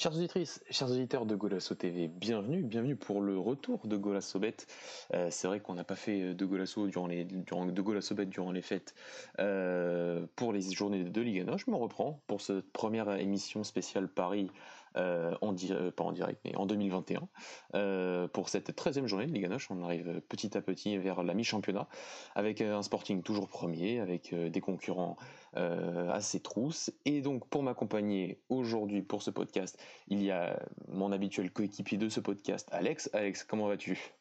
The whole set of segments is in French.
Chers auditrices, chers auditeurs de Golasso TV, bienvenue, bienvenue pour le retour de Golasso Bet. Euh, c'est vrai qu'on n'a pas fait de Golasso durant les durant, de Bet durant les fêtes euh, pour les journées de Ligue 1. Je me reprends pour cette première émission spéciale Paris euh, en euh, pas en direct, mais en 2021. Euh, pour cette 13e journée de Ligue 1, on arrive petit à petit vers la mi-championnat, avec un Sporting toujours premier, avec des concurrents assez trousses. Et donc, pour m'accompagner aujourd'hui pour ce podcast, il y a mon habituel coéquipier de ce podcast, Alex. Alex, comment vas-tu?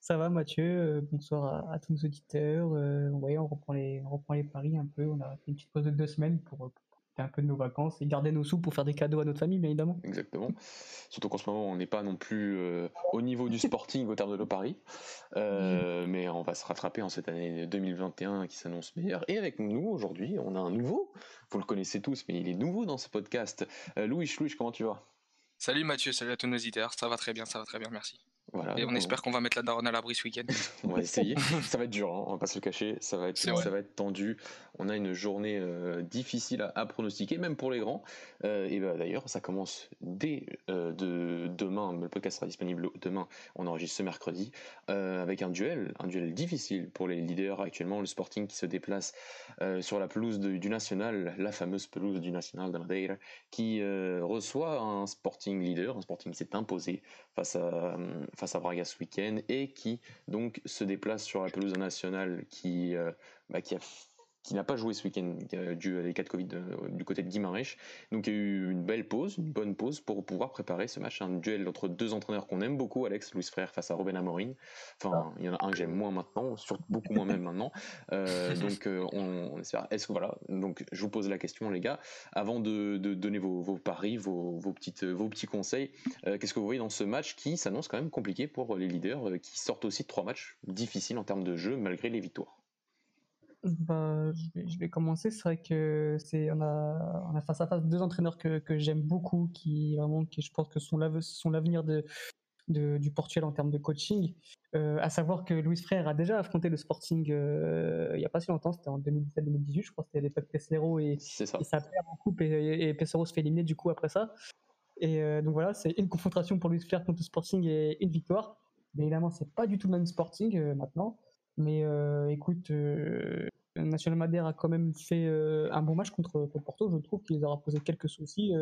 Ça va Mathieu, bonsoir à, tous nos auditeurs. on reprend les, on reprend les paris un peu. On a fait une petite pause de deux semaines pour, un peu de nos vacances et garder nos sous pour faire des cadeaux à notre famille, bien évidemment. Exactement. Surtout qu'en ce moment, on n'est pas non plus euh, au niveau du sporting au terme de nos paris. Euh, mais on va se rattraper en cette année 2021 qui s'annonce meilleure. Et avec nous, aujourd'hui, on a un nouveau. Vous le connaissez tous, mais il est nouveau dans ce podcast. Euh, Louis, Louis, comment tu vas? Salut Mathieu, salut à tous nos auditeurs. Ça va très bien, ça va très bien, merci et on espère qu'on va mettre la daronne à l'abri ce week-end. on va essayer. ça va être dur, hein, on va pas se le cacher. Ça va être, ça va être tendu. On a une journée euh, difficile à, pronostiquer, même pour les grands. Euh, et bah, d'ailleurs, ça commence dès euh, de, demain. Le podcast sera disponible demain. On enregistre ce mercredi avec un duel, un duel difficile pour les leaders actuellement. Le Sporting qui se déplace sur la pelouse du National, la fameuse pelouse du National de Madeira, qui reçoit un Sporting leader, un Sporting qui s'est imposé face à face à Braga ce week-end et qui donc se déplace sur la pelouse nationale qui, euh, bah, qui a qui n'a pas joué ce week-end euh, dû à les cas de Covid euh, du côté de Guimarães. Donc il y a eu une belle pause, une bonne pause pour pouvoir préparer ce match, un duel entre deux entraîneurs qu'on aime beaucoup, Alex Louis Frère face à Robin Amorin. Enfin, il y en a un que j'aime moins maintenant, surtout beaucoup moins même maintenant. Euh, donc on, espère. Est-ce que voilà Donc je vous pose la question, les gars, avant de, donner vos, paris, vos, petites, vos petits conseils. Qu'est-ce que vous voyez dans ce match qui s'annonce quand même compliqué pour les leaders, qui sortent aussi de trois matchs difficiles en termes de jeu malgré les victoires? Bah, je, vais, commencer. C'est vrai que c'est on a, on a face à face deux entraîneurs que, que j'aime beaucoup, qui vraiment, qui je pense que sont l'avenir de, de, du Portugal en termes de coaching. Euh, à savoir que Luis Frère a déjà affronté le Sporting euh, il n'y a pas si longtemps, c'était en 2017-2018, je crois, c'était l'époque Pesero et, ça. et ça perd en coupe et, et Pesero se fait éliminer du coup après ça. Et euh, donc voilà, c'est une confrontation pour Luis Frère contre le Sporting et une victoire. Mais évidemment, c'est pas du tout le même Sporting euh, maintenant. Mais euh, écoute, euh, National Madère a quand même fait euh, un bon match contre, Porto. Je trouve qu'il leur a posé quelques soucis,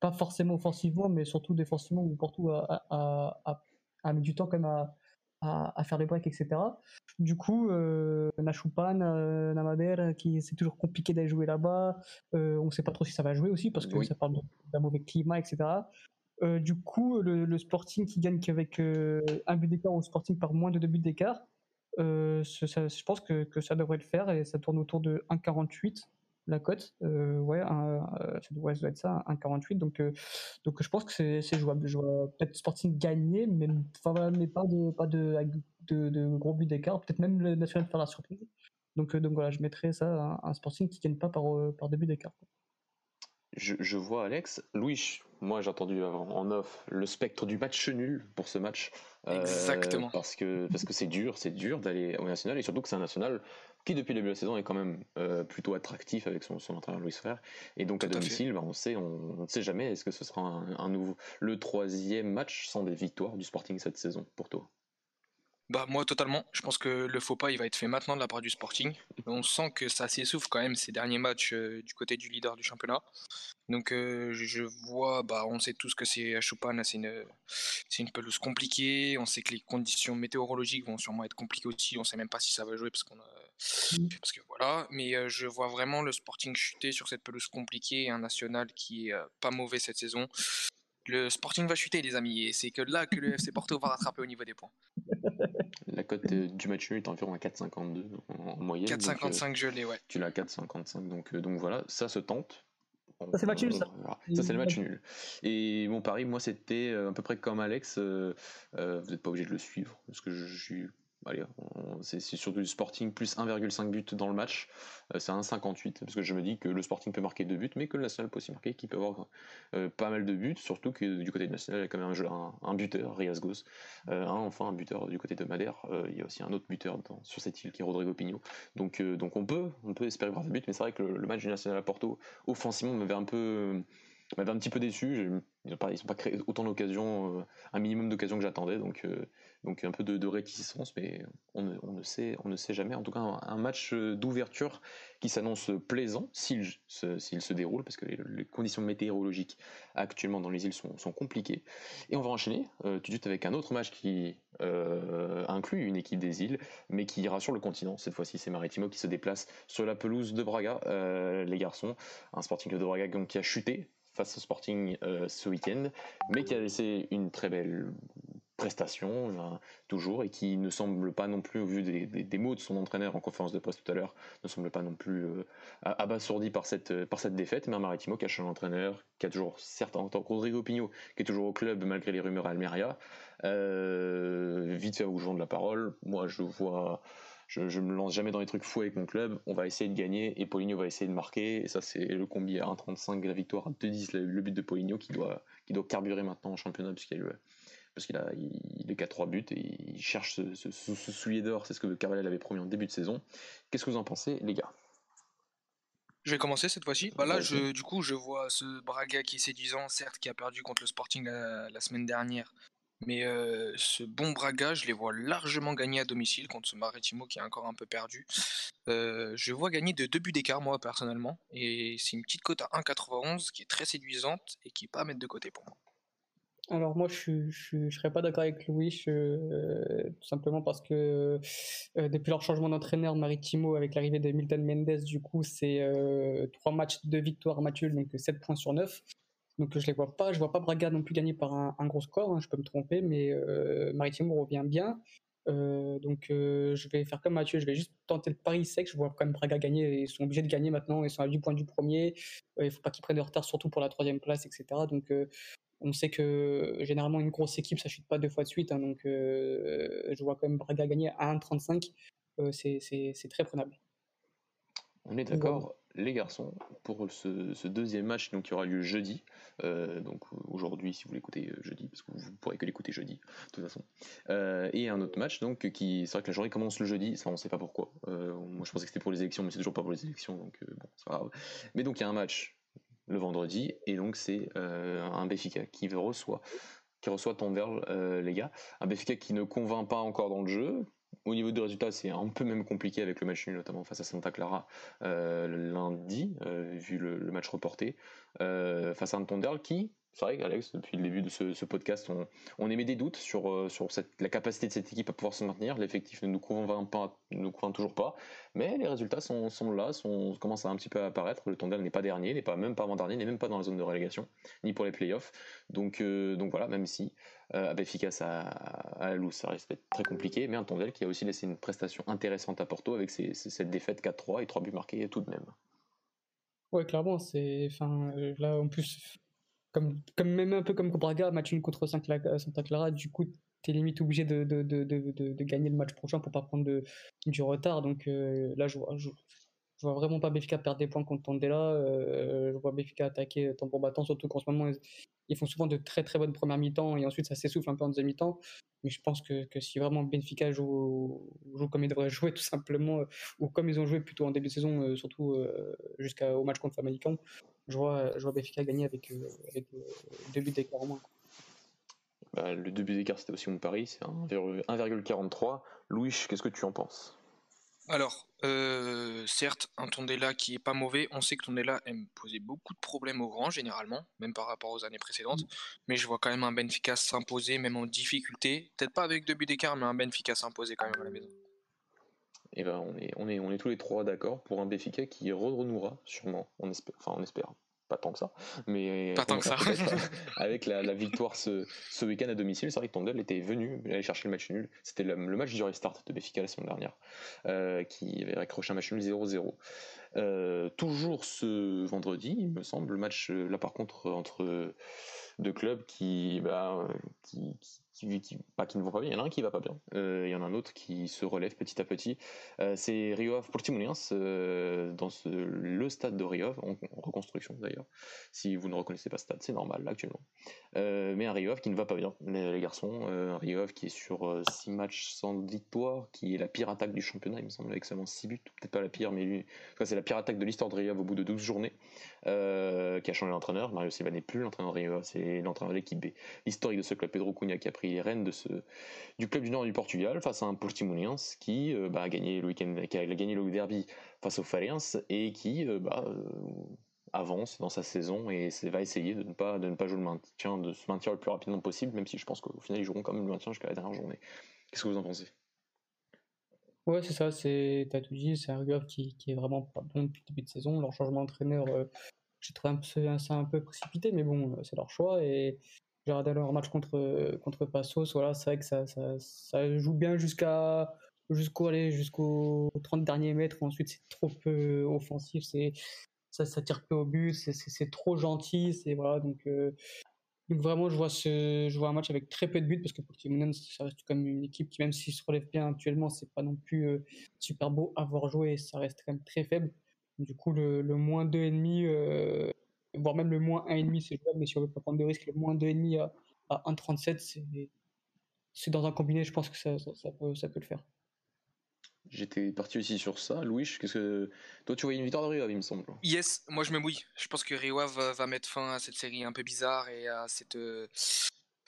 pas forcément offensivement, mais surtout défensivement, où Porto a, a, a, mis du temps quand même à, à, faire les breaks, etc. Du coup, euh, Nachupan, euh, Namader, qui c'est toujours compliqué d'aller jouer là-bas. on ne sait pas trop si ça va jouer aussi parce que ça parle d'un mauvais climat, etc. du coup, le, le, Sporting qui gagne qu'avec un but d'écart au Sporting par moins de deux buts d'écart, euh, je pense que, ça devrait le faire et ça tourne autour de 1,48 la cote. Euh, ouais, euh, ça, doit, être ça, 1,48. Donc, donc je pense que c'est jouable. Je vois peut-être Sporting gagner, mais, pas de, pas de, gros buts d'écart. Peut-être même le National faire la surprise. Donc, voilà, je mettrais ça un, Sporting qui ne gagne pas par, par deux buts d'écart. Je, vois Alex. Louis, moi j'ai entendu en off le spectre du match nul pour ce match. Euh, Exactement. Parce que parce que c'est dur, c'est dur d'aller au national et surtout que c'est un national qui depuis le début de la saison est quand même euh, plutôt attractif avec son, son entraîneur Louis Frère. Et donc à domicile, bah, on sait, on ne sait jamais est-ce que ce sera un, nouveau le troisième match sans des victoires du Sporting cette saison pour toi. Bah moi totalement. Je pense que le faux pas il va être fait maintenant de la part du Sporting. On sent que ça s'essouffle quand même ces derniers matchs euh, du côté du leader du championnat. Donc euh, je vois, bah on sait tous que c'est à Chopin, c'est une c'est une pelouse compliquée. On sait que les conditions météorologiques vont sûrement être compliquées aussi. On sait même pas si ça va jouer parce qu'on a parce que voilà. Mais euh, je vois vraiment le Sporting chuter sur cette pelouse compliquée et un national qui est pas mauvais cette saison. Le Sporting va chuter, les amis, et c'est que là que le FC Porto va rattraper au niveau des points. La cote du match nul est environ à 4,52 en moyenne. 4,55 euh, gelé, ouais. Tu l'as à 4,55, donc, euh, donc voilà, ça se tente. ça c'est le match nul, ça. Ça c'est le match nul. Et mon pari, moi, c'était euh, à peu près comme Alex. vous n'êtes pas obligé de le suivre, parce que je, je suis allez, c'est surtout du Sporting plus 1,5 but dans le match. Euh, c'est 1,58 parce que je me dis que le Sporting peut marquer deux buts, mais que le National peut aussi marquer, qu'il peut avoir euh, pas mal de buts, surtout que du côté du National, il y a quand même un, buteur, Rias Gos, euh, enfin un buteur du côté de Madère. il y a aussi un autre buteur sur cette île qui est Rodrigo Pigno. Donc, on peut, on peut espérer voir des buts, mais c'est vrai que le, match du National à Porto offensivement m'avait un peu m'avait un petit peu déçu. ils n'ont pas, pas créé autant d'occasions, un minimum d'occasions que j'attendais. Donc, donc un peu de, réticence, mais on ne, sait, on ne sait jamais. En tout cas, un, match d'ouverture qui s'annonce plaisant s'il se, déroule, parce que les, conditions météorologiques actuellement dans les îles sont, compliquées. Et on va enchaîner tout de suite avec un autre match qui inclut une équipe des îles, mais qui ira sur le continent. Cette fois-ci, c'est Maritimo qui se déplace sur la pelouse de Braga, les garçons. Un Sporting de Braga qui a chuté face au Sporting ce week-end, mais qui a laissé une très belle prestation toujours et qui ne semble pas non plus au vu des, mots de son entraîneur en conférence de presse tout à l'heure ne semble pas non plus euh, abasourdi par cette par cette défaite. Mais un Maritimo qui a changé d'entraîneur qui a toujours certes en tant que Rodrigo Pigno qui est toujours au club malgré les rumeurs à Almeria euh, vite fait vous jouant de la parole. Moi je vois je, ne me lance jamais dans les trucs fous avec mon club. On va essayer de gagner et Poligno va essayer de marquer. Et ça, c'est le combi à 1,35, la victoire à 2,10, le, but de Poligno qui doit, qui doit carburer maintenant en championnat puisqu'il parce qu'il a, il est qu'à 3 buts et il cherche ce, soulier d'or, c'est ce que Carvalhal avait promis en début de saison. Qu'est-ce que vous en pensez, les gars? Je vais commencer cette fois-ci. Bah là, je, du coup, je vois ce Braga qui est séduisant, certes, qui a perdu contre le Sporting la, semaine dernière. Mais ce bon Braga, je les vois largement gagner à domicile contre ce Maritimo qui est encore un peu perdu. Je vois gagner de deux buts d'écart, moi, personnellement. Et c'est une petite cote à 1,91 qui est très séduisante et qui n'est pas à mettre de côté pour moi. Alors moi, je ne serais pas d'accord avec Louis, euh, tout simplement parce que euh, depuis leur changement d'entraîneur Maritimo, avec l'arrivée de Milton Mendes, du coup, c'est euh, trois matchs de victoire match donc 7 points sur 9. Donc je les vois pas, je vois pas Braga non plus gagner par un, gros score, hein, je peux me tromper, mais Maritimo revient bien. donc je vais faire comme Mathieu, je vais juste tenter le pari sec. Je vois quand même Braga gagner. Ils sont obligés de gagner maintenant. Ils sont à 10 points du premier. il faut pas qu'ils prennent de retard, surtout pour la troisième place, etc. Donc on sait que généralement une grosse équipe ça chute pas deux fois de suite, hein, donc euh, je vois quand même Braga gagner à 1,35, euh, c'est très prenable. On est d'accord, les garçons, pour ce, deuxième match donc, qui aura lieu jeudi, euh, donc aujourd'hui si vous l'écoutez jeudi, parce que vous ne pourrez que l'écouter jeudi, de toute façon. et un autre match, donc qui c'est vrai que la journée commence le jeudi, ça on ne sait pas pourquoi. moi je pensais que c'était pour les élections, mais c'est toujours pas pour les élections, donc bon, c'est pas grave. Mais donc il y a un match le vendredi, et donc c'est euh, un Béfica qui reçoit qui reçoit euh, les gars. Un Béfica qui ne convainc pas encore dans le jeu. Au niveau des résultats, c'est un peu même compliqué avec le match nul, notamment face à Santa Clara euh, lundi, vu le, match reporté. face à un Tonderle qui, c'est vrai qu'Alex, depuis le début de ce, podcast, on, émet des doutes sur, euh, sur la capacité de cette équipe à pouvoir se maintenir. L'effectif ne nous convainc, pas, nous convainc toujours pas, mais les résultats sont, là, sont, commencent à un petit peu apparaître. Le Tondel n'est pas dernier, n'est pas même pas avant-dernier, n'est même pas dans la zone de relégation, ni pour les playoffs. Donc, euh, donc voilà, même si euh, efficace à, à la ça reste très compliqué, mais un Tondel qui a aussi laissé une prestation intéressante à Porto avec cette défaite 4-3 et 3 buts marqués tout de même. Ouais, clairement, c'est. Enfin, là, en plus, comme, même un peu comme Braga, match une contre Santa Clara, du coup, tu es limite obligé de, gagner le match prochain pour pas prendre du retard. Donc euh, là, je vois, vois vraiment pas Béfica perdre des points contre Tondela. Euh, je vois Béfica attaquer tambour battant, surtout qu'en ce moment, ils font souvent de très très bonnes premières mi-temps et ensuite ça s'essouffle un peu en deuxième mi-temps. Mais je pense que, si vraiment Benfica joue, comme ils devraient jouer, tout simplement, ou comme ils ont joué plutôt en début de saison, surtout jusqu'au match contre Famalicão, je vois, je vois Benfica gagner avec, euh, avec euh, deux buts d'écart en moins. Bah, le deux buts d'écart, c'était aussi mon pari, c'est 1,43. Louis, qu'est-ce que tu en penses? Alors, euh, certes, un Tondela qui est pas mauvais. On sait que Tondela aime poser beaucoup de problèmes au grand, généralement, même par rapport aux années précédentes. Mais je vois quand même un Benfica s'imposer, même en difficulté. Peut-être pas avec deux buts d'écart, mais un Benfica s'imposer quand même à la maison. Et ben, on est, on est, on est tous les trois d'accord pour un Benfica qui renouera sûrement, on espère, enfin on espère, pas tant que ça, mais pas tant que ça. avec la, victoire ce, ce week-end à domicile, c'est vrai que Tondel était venu aller chercher le match nul. C'était le, match du restart de Benfica la semaine dernière, euh, qui avait accroché un match nul 0-0. Euh, toujours ce vendredi, il me semble, le match là par contre entre deux clubs qui, bah, qui, qui, pas qui ne vont pas bien. Il y en a un qui va pas bien. Euh, il y en a un autre qui se relève petit à petit. Euh, c'est Rio Ave Portimonense euh, dans le stade de Rio en, reconstruction d'ailleurs. Si vous ne reconnaissez pas ce stade, c'est normal actuellement. mais un Rio Ave qui ne va pas bien, les, garçons. un Rio Ave qui est sur 6 matchs sans victoire, qui est la pire attaque du championnat, il me semble, avec seulement 6 buts. Peut-être pas la pire, mais c'est la pire attaque de l'histoire de Rio Ave au bout de 12 journées. Qui a changé l'entraîneur. Mario Silva n'est plus l'entraîneur de Rio Ave, c'est l'entraîneur de l'équipe B. De ce club, Pedro Cunha, qui a pris les rênes de ce, du club du Nord du Portugal face à un Portimonense qui euh, bah, a gagné le week-end, qui a gagné le derby face au Farense et qui euh, bah, euh, avance dans sa saison et va essayer de ne pas de ne pas jouer le maintien, de se maintenir le plus rapidement possible, même si je pense qu'au final ils joueront quand même le maintien jusqu'à la dernière journée. Qu'est-ce que vous en pensez? Ouais, c'est ça, c'est, t'as tout dit, c'est un joueur qui, qui est vraiment pas bon depuis le début de saison. Leur changement d'entraîneur, j'ai trouvé un ça un peu précipité, mais bon, c'est leur choix. Et j'ai regardé leur match contre, contre Passos, voilà, c'est vrai que ça, ça, joue bien jusqu'à jusqu'au jusqu'aux 30 derniers mètres. Ensuite, c'est trop peu offensif, ça, ça tire peu au but, c'est trop gentil, c'est voilà donc. Euh, donc vraiment, je vois, ce, je vois un match avec très peu de buts parce que Portimonense, ça reste comme une équipe qui, même s'il se relève bien actuellement, c'est pas non plus euh, super beau à voir jouer, ça reste quand même très faible. Du coup, le, le moins 2,5, euh, voire même le moins 1,5, c'est jouable, mais si on veut pas prendre de risque, le moins 2,5 à, à 1,37, c'est dans un combiné, je pense que ça, ça, peut, ça peut le faire. J'étais parti aussi sur ça. Louis, qu'est-ce que toi tu vois une victoire de Rio il me semble. Yes, moi je me mouille. Je pense que Rio va, mettre fin à cette série un peu bizarre et à cette,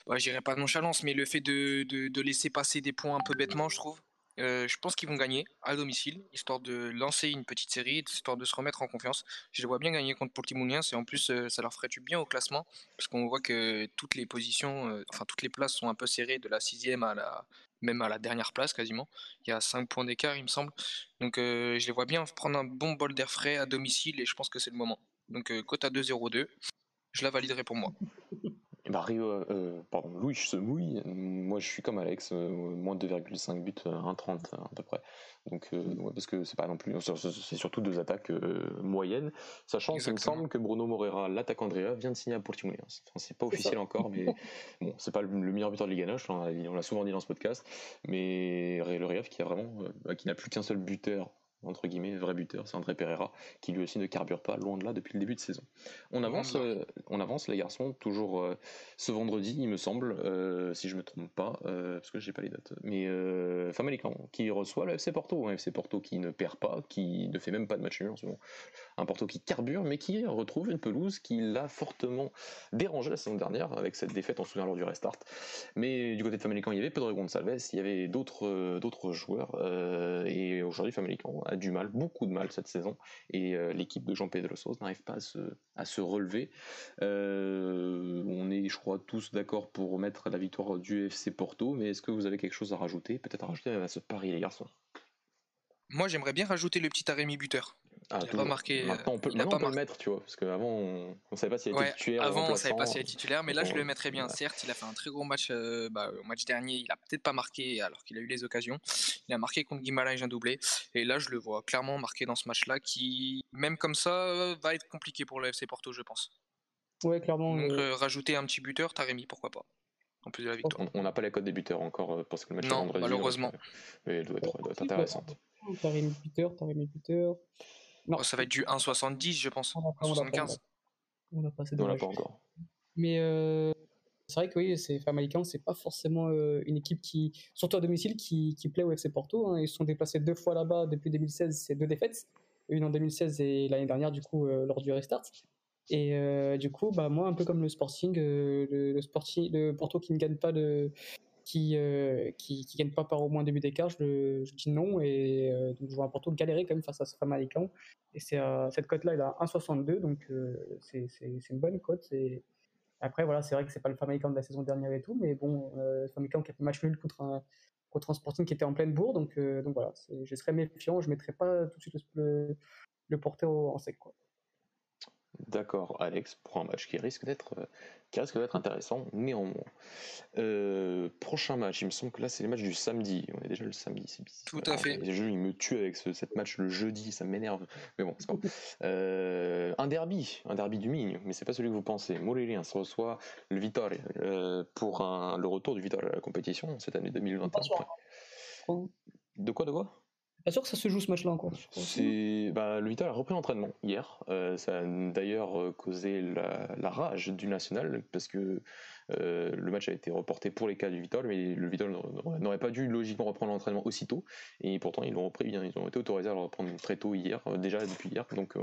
bah, j'irai pas nonchalance, mais le fait de, de, laisser passer des points un peu bêtement, je trouve. Euh, je pense qu'ils vont gagner à domicile, histoire de lancer une petite série, histoire de se remettre en confiance. Je les vois bien gagner contre Portimonense et en plus euh, ça leur ferait du bien au classement parce qu'on voit que toutes les positions, euh, enfin toutes les places sont un peu serrées de la sixième à la même à la dernière place quasiment. Il y a 5 points d'écart il me semble. Donc je les vois bien prendre un bon bol d'air frais à domicile et je pense que c'est le moment. Donc cote à 2-0-2, je la validerai pour moi. Bah Rio, euh, pardon, Louis se mouille. Moi, je suis comme Alex, euh, moins de 2,5 buts, 1,30 euh, à peu près. Donc, euh, parce que c'est pas non plus, c'est surtout deux attaques moyennes. Sachant qu'il me semble que Bruno Moreira, l'attaque Andrea, vient de signer à Portimonense. Enfin, c'est pas officiel encore, mais bon, c'est pas le, meilleur buteur de Ligue 1, on l'a souvent dit dans ce podcast. Mais le Rio qui a vraiment, qui n'a plus qu'un seul buteur entre guillemets, vrai buteur, c'est André Pereira, qui lui aussi ne carbure pas, loin de là, depuis le début de saison. On avance, euh, on avance les garçons, toujours euh, ce vendredi, il me semble, euh, si je me trompe pas, parce que j'ai pas les dates, mais Famalicão, qui reçoit le FC Porto, un FC Porto qui ne perd pas, qui ne fait même pas de match nul en ce moment, un Porto qui carbure, mais qui retrouve une pelouse qui l'a fortement dérangé la saison dernière, avec cette défaite, en se souvient lors du restart. Mais du côté de Famalicão, il y avait Pedro Gonçalves, il y avait d'autres d'autres joueurs, et aujourd'hui Famalicão a du mal, beaucoup de mal cette saison, et euh, l'équipe de Jean-Pedro Sauce n'arrive pas à se, relever. Euh, on est, je crois, tous d'accord pour mettre la victoire du FC Porto, mais est-ce que vous avez quelque chose à rajouter? Peut-être à rajouter à ce pari, les garçons Moi, j'aimerais bien rajouter le petit Arémi buteur. Ah, il pas marqué. Maintenant, on peut, le mettre, tu vois, parce qu'avant, on ne savait pas s'il était titulaire. Avant, on ne savait pas s'il était titulaire, mais là, je le mettrais bien. Certes, il a fait un très gros match euh, bah, au match dernier. Il a peut-être pas marqué alors qu'il a eu les occasions. Il a marqué contre Guimaraes un doublé. Et là, je le vois clairement marqué dans ce match-là, qui, même comme ça, va être compliqué pour le FC Porto, je pense. Ouais, clairement. Donc, euh, rajouter un petit buteur, Taremi, pourquoi pas en plus de la victoire. On n'a pas les codes des buteurs encore euh, parce que le match non, malheureusement. mais elle doit être, doit être intéressante. Taremi buteur, Taremi buteur. Non. ça va être du 1,70, je pense. On 1,75. On n'a pas, on l'a pas encore. Mais euh, c'est vrai que oui, c'est Famalicão, c'est pas forcément euh, une équipe qui, surtout à domicile, qui, qui plaît au FC Porto. Hein. Ils sont déplacés deux fois là-bas depuis 2016, c'est deux défaites. Une en 2016 et l'année dernière, du coup, euh, lors du restart. Et du coup, bah, moi, un peu comme le Sporting, le, le, sporting, le Porto qui ne gagne pas de, qui, euh, qui, gagne pas par au moins début d'écart, je, dis non. Et euh, donc je vois un Porto galérer quand même face à ce Famalicão. Et c'est cette cote-là, il a 1,62, donc euh, c'est une bonne cote. Après, voilà, c'est vrai que c'est pas le Famalicão de la saison dernière et tout, mais bon, euh, Famalicão qui a fait match nul contre un, contre un Sporting qui était en pleine bourre, donc, donc voilà, je serais méfiant, je mettrais pas tout de suite le, le, en sec. Quoi. D'accord, Alex, pour un match qui risque d'être qui risque d'être intéressant néanmoins. Euh, prochain match, il me semble que là c'est les matchs du samedi. On est déjà le samedi. Tout à fait. Les jeux, il me tue avec ce, cette match le jeudi, ça m'énerve. Mais bon, c'est pas euh, Un derby, un derby du Migne, mais c'est pas celui que vous pensez. Morelia se reçoit le Vittoria euh, pour un, le retour du Vittoria à la compétition cette année 2021. De quoi, de quoi? Pas sûr que ça se joue ce match-là encore. C'est bah, le Vital a repris l'entraînement hier. Euh, ça a d'ailleurs euh, causé la, rage du national parce que euh, le match a été reporté pour les cas du Vital, mais le Vital n'aurait pas dû logiquement reprendre l'entraînement aussitôt. Et pourtant, ils l'ont repris. Bien, ils ont été autorisés à le reprendre très tôt hier, déjà depuis hier. Donc,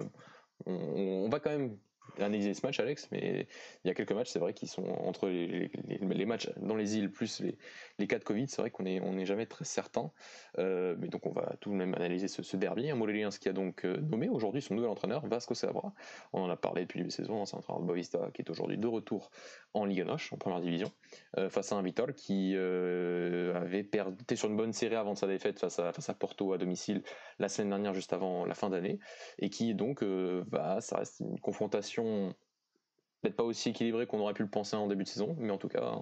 on, va quand même analyser ce match, Alex, mais il y a quelques matchs, c'est vrai, qui sont entre les, matchs dans les îles plus les, les cas de Covid, c'est vrai qu'on n'est on est jamais très certain. Euh, mais donc on va tout de même analyser ce, ce derby. Un ce qui a donc euh, nommé aujourd'hui son nouvel entraîneur, Vasco Sabra. On en a parlé depuis le début de saison, c'est un entraîneur de Bovista qui est aujourd'hui de retour en Ligue Noche, en première division, euh, face à un Vitor qui avait perdu, était sur une bonne série avant sa défaite face à, face à Porto à domicile la semaine dernière, juste avant la fin d'année, et qui donc va, ça reste une confrontation peut-être pas aussi équilibrée qu'on aurait pu le penser en début de saison, mais en tout cas,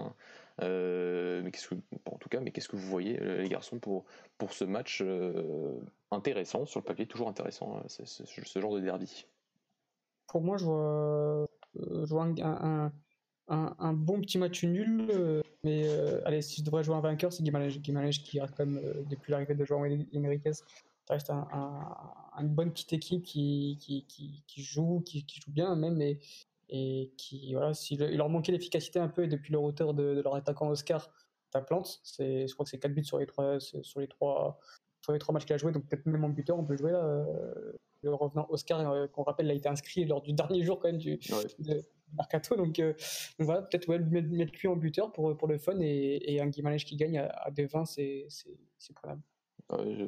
mais qu'est-ce que, en tout cas, mais qu'est-ce que vous voyez les garçons pour pour ce match intéressant sur le papier, toujours intéressant, ce genre de derby? Pour moi, je vois, je un, un, bon petit match nul, mais allez, si je devrais jouer un vainqueur, c'est Guimarães, qui reste quand même depuis l'arrivée de João Enriquez, ça reste un, une bonne petite équipe qui, qui, qui, qui joue, qui, joue bien même, et, et qui, voilà, s'il il leur manquait l'efficacité un peu, et depuis le retour de, leur attaquant Oscar, ta plante, c'est, je crois que c'est 4 buts sur les 3, sur les 3, sur les 3 matchs qu'il a joué, donc peut-être même en buteur, on peut jouer là. Euh, le revenant Oscar, euh, qu'on rappelle, a été inscrit lors du dernier jour quand même du, Mercato, donc, euh, donc, voilà, peut-être ouais, mettre, mettre lui en buteur pour, pour le fun, et, et un Guimarães qui gagne à, à 2-20, c'est, c'est, c'est prenable.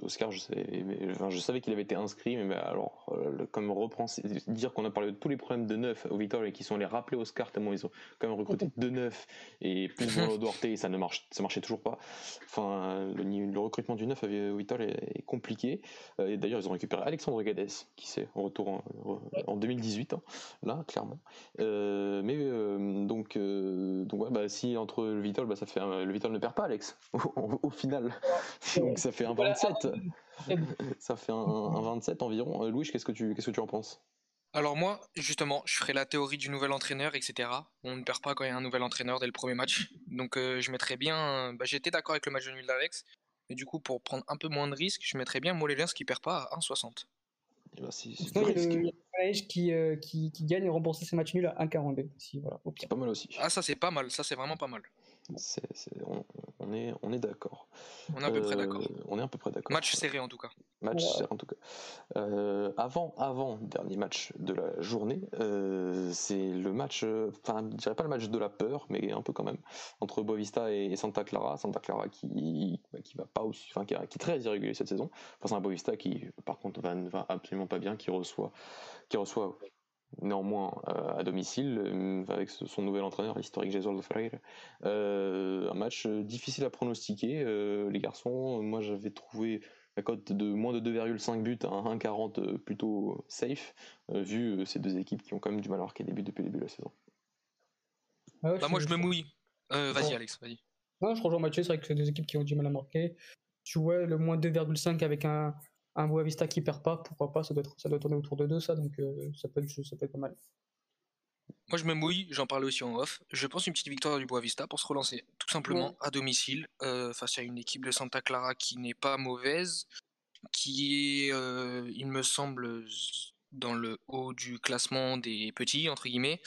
Oscar, je savais, je savais qu'il avait été inscrit, mais alors, euh, comme reprend, dire qu'on a parlé de tous les problèmes de neuf au Vitor et qui sont les rappeler Oscar tellement ils ont quand même recruté deux neuf et plus de Duarte et ça ne marche, ça marchait toujours pas. Enfin, le, recrutement du neuf au Vitor est, compliqué. Euh, et d'ailleurs, ils ont récupéré Alexandre Gades, qui c'est en retour en, 2018, hein, là, clairement. Euh, mais donc, donc ouais, bah, si entre le Vitor, bah, ça fait le Vitor ne perd pas, Alex, au, final. donc ça fait un 27. ça fait un, 27 environ. Euh, Louis, qu'est-ce que tu qu'est-ce que tu en penses? Alors moi, justement, je ferai la théorie du nouvel entraîneur, etc. On ne perd pas quand il y a un nouvel entraîneur dès le premier match. Donc euh, je mettrais bien... Bah, J'étais d'accord avec le match de nul d'Alex. Mais du coup, pour prendre un peu moins de risques, je mettrais bien Moléliens qui perd pas à 1,60. Eh ben, il y a qui, euh, qui, qui, gagne et rembourser ses matchs nuls à 1,42. voilà. C'est pas mal aussi. Ah ça c'est pas mal, ça c'est vraiment pas mal on, est, on est d'accord. On est à peu près d'accord. Euh, on est à peu près d'accord. Match serré en tout cas. Match serré en tout cas. Euh, avant, avant dernier match de la journée, euh, c'est le match, enfin, je dirais pas le match de la peur, mais un peu quand même, entre Boavista et, Santa Clara. Santa Clara qui, bah, qui va pas aussi, enfin, qui, est très irrégulier cette saison. Face à un Boavista qui, par contre, va, va absolument pas bien, qui reçoit, qui reçoit néanmoins euh, à domicile euh, avec son nouvel entraîneur historique Jesualdo Freire. Euh, un match difficile à pronostiquer. les garçons, moi j'avais trouvé la cote de moins de 2,5 buts à 1,40 plutôt safe, vu ces deux équipes qui ont quand même du mal à marquer des buts depuis le début de la saison. Ah bah, moi je me mouille. vas-y Alex, vas-y. je rejoins Mathieu, c'est vrai que c'est deux équipes qui ont du mal à marquer. Tu vois, le moins 2,5 avec un, un Boavista qui perd pas, pourquoi pas, ça doit, ça doit tourner autour de 2 ça, donc euh, ça, peut être, ça peut être pas mal. Moi je me mouille, j'en parlais aussi en off. Je pense une petite victoire du Boavista pour se relancer, tout simplement à domicile, euh, face à une équipe de Santa Clara qui n'est pas mauvaise, qui est, euh, il me semble, dans le haut du classement des petits, entre guillemets,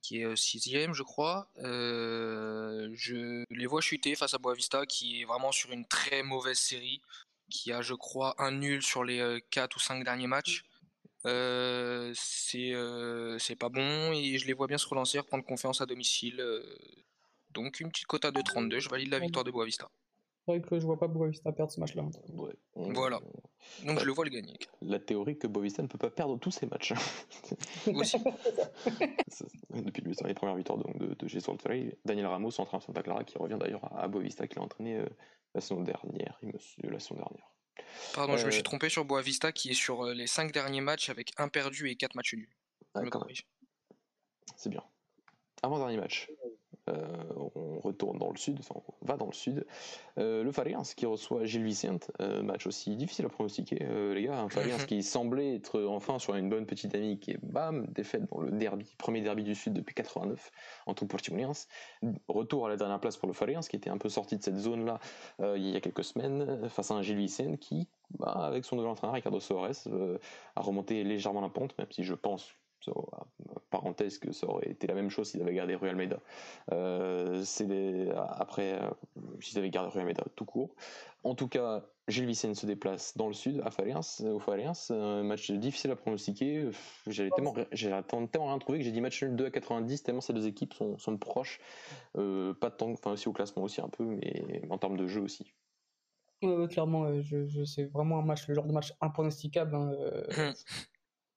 qui est sixième, je crois. je les vois chuter face à Boavista, qui est vraiment sur une très mauvaise série qui a, je crois, un nul sur les 4 ou 5 derniers matchs. Euh, c'est pas bon et je les vois bien se relancer, reprendre confiance à domicile. donc une petite quota de 32, je valide la victoire de Boavista. C'est vrai que je vois pas Boavista perdre ce match-là. Voilà. Donc je le vois le gagner. La théorie que Boavista ne peut pas perdre tous ses matchs. Aussi. Depuis les premières victoires de, de, de Daniel Ramos en train de Santa Clara qui revient d'ailleurs à Boavista qui l'a entraîné la saison dernière, il me la saison dernière. Pardon, je me suis euh, trompé sur Boavista qui est sur euh, les 5 derniers matchs avec un perdu et 4 matchs nuls. Ah, C'est bien. Avant-dernier match. Euh, on retourne dans le sud, enfin on va dans le sud. Euh, le Fariens qui reçoit Gilles Vicente, euh, match aussi difficile à pronostiquer, les gars. Un Fariens mhm. qui semblait être enfin sur une bonne petite dynamique et bam, défaite dans le derby, premier derby du sud depuis 89 entre Portimonense. Retour à la dernière place pour le Fariens qui était un peu sorti de cette zone-là il y a quelques semaines face à un Gilles Vicente qui, bah, avec son nouvel entraîneur Ricardo Soares, a remonté légèrement la pente, même si je pense parenthèse que ça aurait été la même chose s'ils avaient gardé Rui Almeida. Euh, c'est après euh, s'ils avaient gardé Rui Almeida tout court. En tout cas, Gilles Vicenne se déplace dans le sud à Faliens, au Faliens, un match difficile à pronostiquer. J'ai tellement, tellement rien trouvé que j'ai dit match nul 2 à 90 tellement ces deux équipes sont, sont proches. Euh, pas de temps, enfin aussi au classement aussi un peu, mais en termes de jeu aussi. clairement, je, je c'est vraiment un match, le genre de match impronosticable. Hein,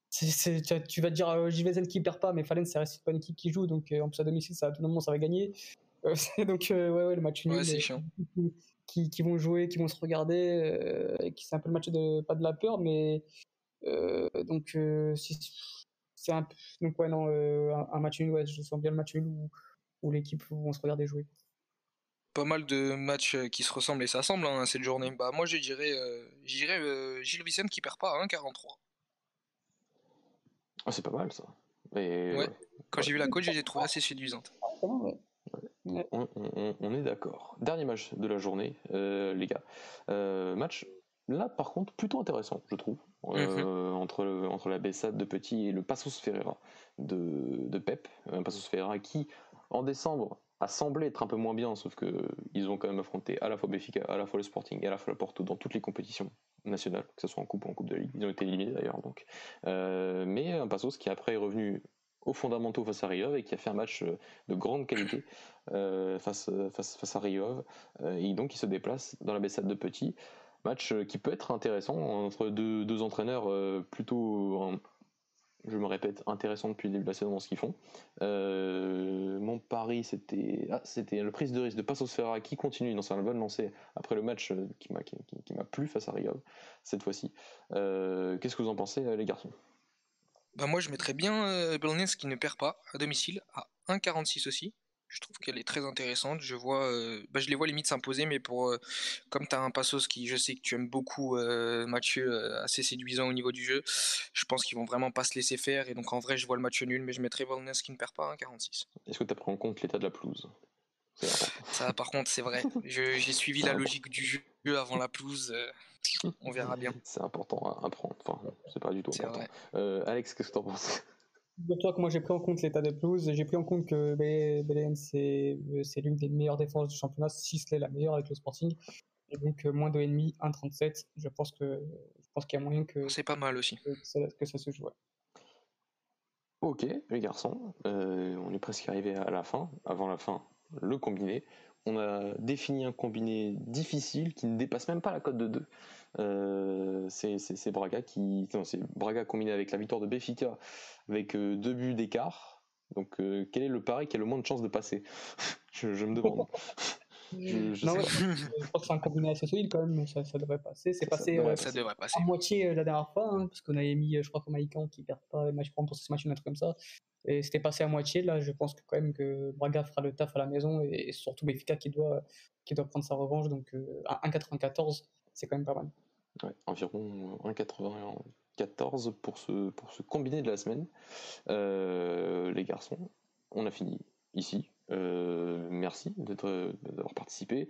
tu, vas te dire euh, JVZN qui perd pas, mais Fallen, c'est reste pas une équipe qui joue, donc euh, en plus à domicile, ça, tout moment, ça va gagner. Euh, donc, ouais, ouais, le match nul. c'est chiant. Qui, qui, vont jouer, qui vont se regarder, et qui c'est un peu le match de pas de la peur, mais donc c'est un donc ouais non un, match nul, ouais, je sens bien le match nul où, où l'équipe vont se regarder jouer pas mal de matchs qui se ressemblent et s'assemblent hein, cette journée. Bah moi je dirais, euh, Gilles Vicente qui perd pas à 1,43. Ah, c'est pas mal ça. ouais. Quand j'ai vu la coach, j'ai trouvé assez séduisante. On, est d'accord. Dernier match de la journée, euh, les gars. Euh, match là, par contre, plutôt intéressant, je trouve, euh, mhm. entre, entre la Bessade de Petit et le Passos Ferreira de, de Pep. Un Passos Ferreira qui, en décembre, a semblé être un peu moins bien, sauf que ils ont quand même affronté à la fois Béfica, à la fois le Sporting et à la fois le Porto dans toutes les compétitions nationales, que ce soit en coupe ou en coupe de ligue. Ils ont été éliminés d'ailleurs. Euh, mais un Passos qui après est revenu aux fondamentaux face à Riov et qui a fait un match euh, de grande qualité euh, face, face, face à Riov et donc il se déplace dans la Bessade de Petit. Match qui peut être intéressant entre deux, deux entraîneurs plutôt je me répète, intéressant depuis le début de la saison dans ce qu'ils font. Euh, mon pari, c'était ah, le prise de risque de Passos Ferrara qui continue dans sa bonne lancée après le match euh, qui m'a plu face à Rigov cette fois-ci. Euh, qu'est-ce que vous en pensez, les garçons? Bah Moi, je mettrais bien Belnès qui ne perd pas à domicile à 1,46 aussi. Je trouve qu'elle est très intéressante. Je vois, euh, bah, je les vois limite s'imposer, mais pour euh, comme tu as un Passos qui, je sais que tu aimes beaucoup, euh, Mathieu, assez séduisant au niveau du jeu, je pense qu'ils vont vraiment pas se laisser faire. Et donc en vrai, je vois le match nul, mais je mettrai Volnes qui ne perd pas, 46. Est-ce que tu as pris en compte l'état de la pelouse? Ça, par contre, c'est vrai. J'ai suivi la logique du jeu avant la pelouse. on verra bien. C'est important à, prendre. Enfin, c'est pas du tout important. Alex, qu'est-ce que tu en penses toi que moi j'ai pris en compte l'état des pelouses, j'ai pris en compte que BLM c'est l'une des meilleures défenses du championnat, si ce n'est la meilleure avec le Sporting. Et donc euh, moins de ennemis, 1,37. Je pense que je pense qu'il y a moyen que c'est pas mal aussi que ça, se joue. Ok les garçons, euh, on est presque arrivé à la fin. Avant la fin, le combiné. On a défini un combiné difficile qui ne dépasse même pas la cote de 2. Euh, c'est Braga qui, c'est Braga combiné avec la victoire de Béfica avec euh, deux buts d'écart. Donc euh, quel est le pari qui a le moins de chances de passer? Je, me demande. Je, je, non, je, crois que c'est un combiné assez solide quand même, ça, ça devrait passer. C'est passé, ça devrait passer. à moitié la dernière fois, hein, parce qu'on avait mis, je crois, comme Maïkan qui perd pas les matchs pour ce match, un truc comme ça. Et c'était passé à moitié. Là, je pense que quand même que Braga fera le taf à la maison et, surtout Béfica qui doit, qui doit prendre sa revanche. Donc à 1,94, c'est quand même pas mal environ 1,94 pour ce, pour ce combiné de la semaine. Euh, les garçons, on a fini ici. Euh, merci d'avoir participé.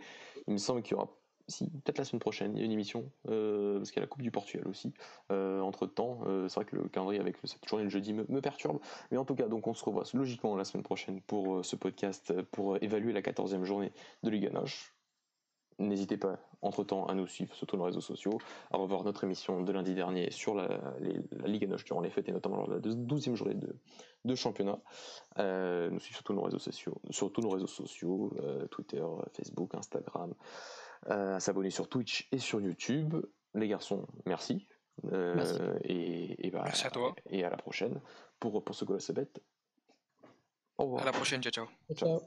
Il me semble qu'il y aura, si, peut-être la semaine prochaine, une émission, euh, parce qu'il y a la Coupe du Portugal aussi. entre temps, c'est vrai que le calendrier avec cette journée de jeudi me, perturbe. Mais en tout cas, donc on se revoit logiquement la semaine prochaine pour ce podcast, pour évaluer la 14e journée de Liga Noche N'hésitez pas, entre-temps, à nous suivre sur tous nos réseaux sociaux, à revoir notre émission de lundi dernier sur la, Ligue Noche durant les fêtes et notamment lors de la 12e journée de, championnat. Euh, nous suivre sur tous nos réseaux sociaux, sur tous nos réseaux sociaux euh, Twitter, Facebook, Instagram, euh, à s'abonner sur Twitch et sur YouTube. Les garçons, merci. merci. Et, bah, merci à toi. Et à la prochaine pour, pour ce goal bête. Au revoir. À la prochaine, ciao. ciao. ciao.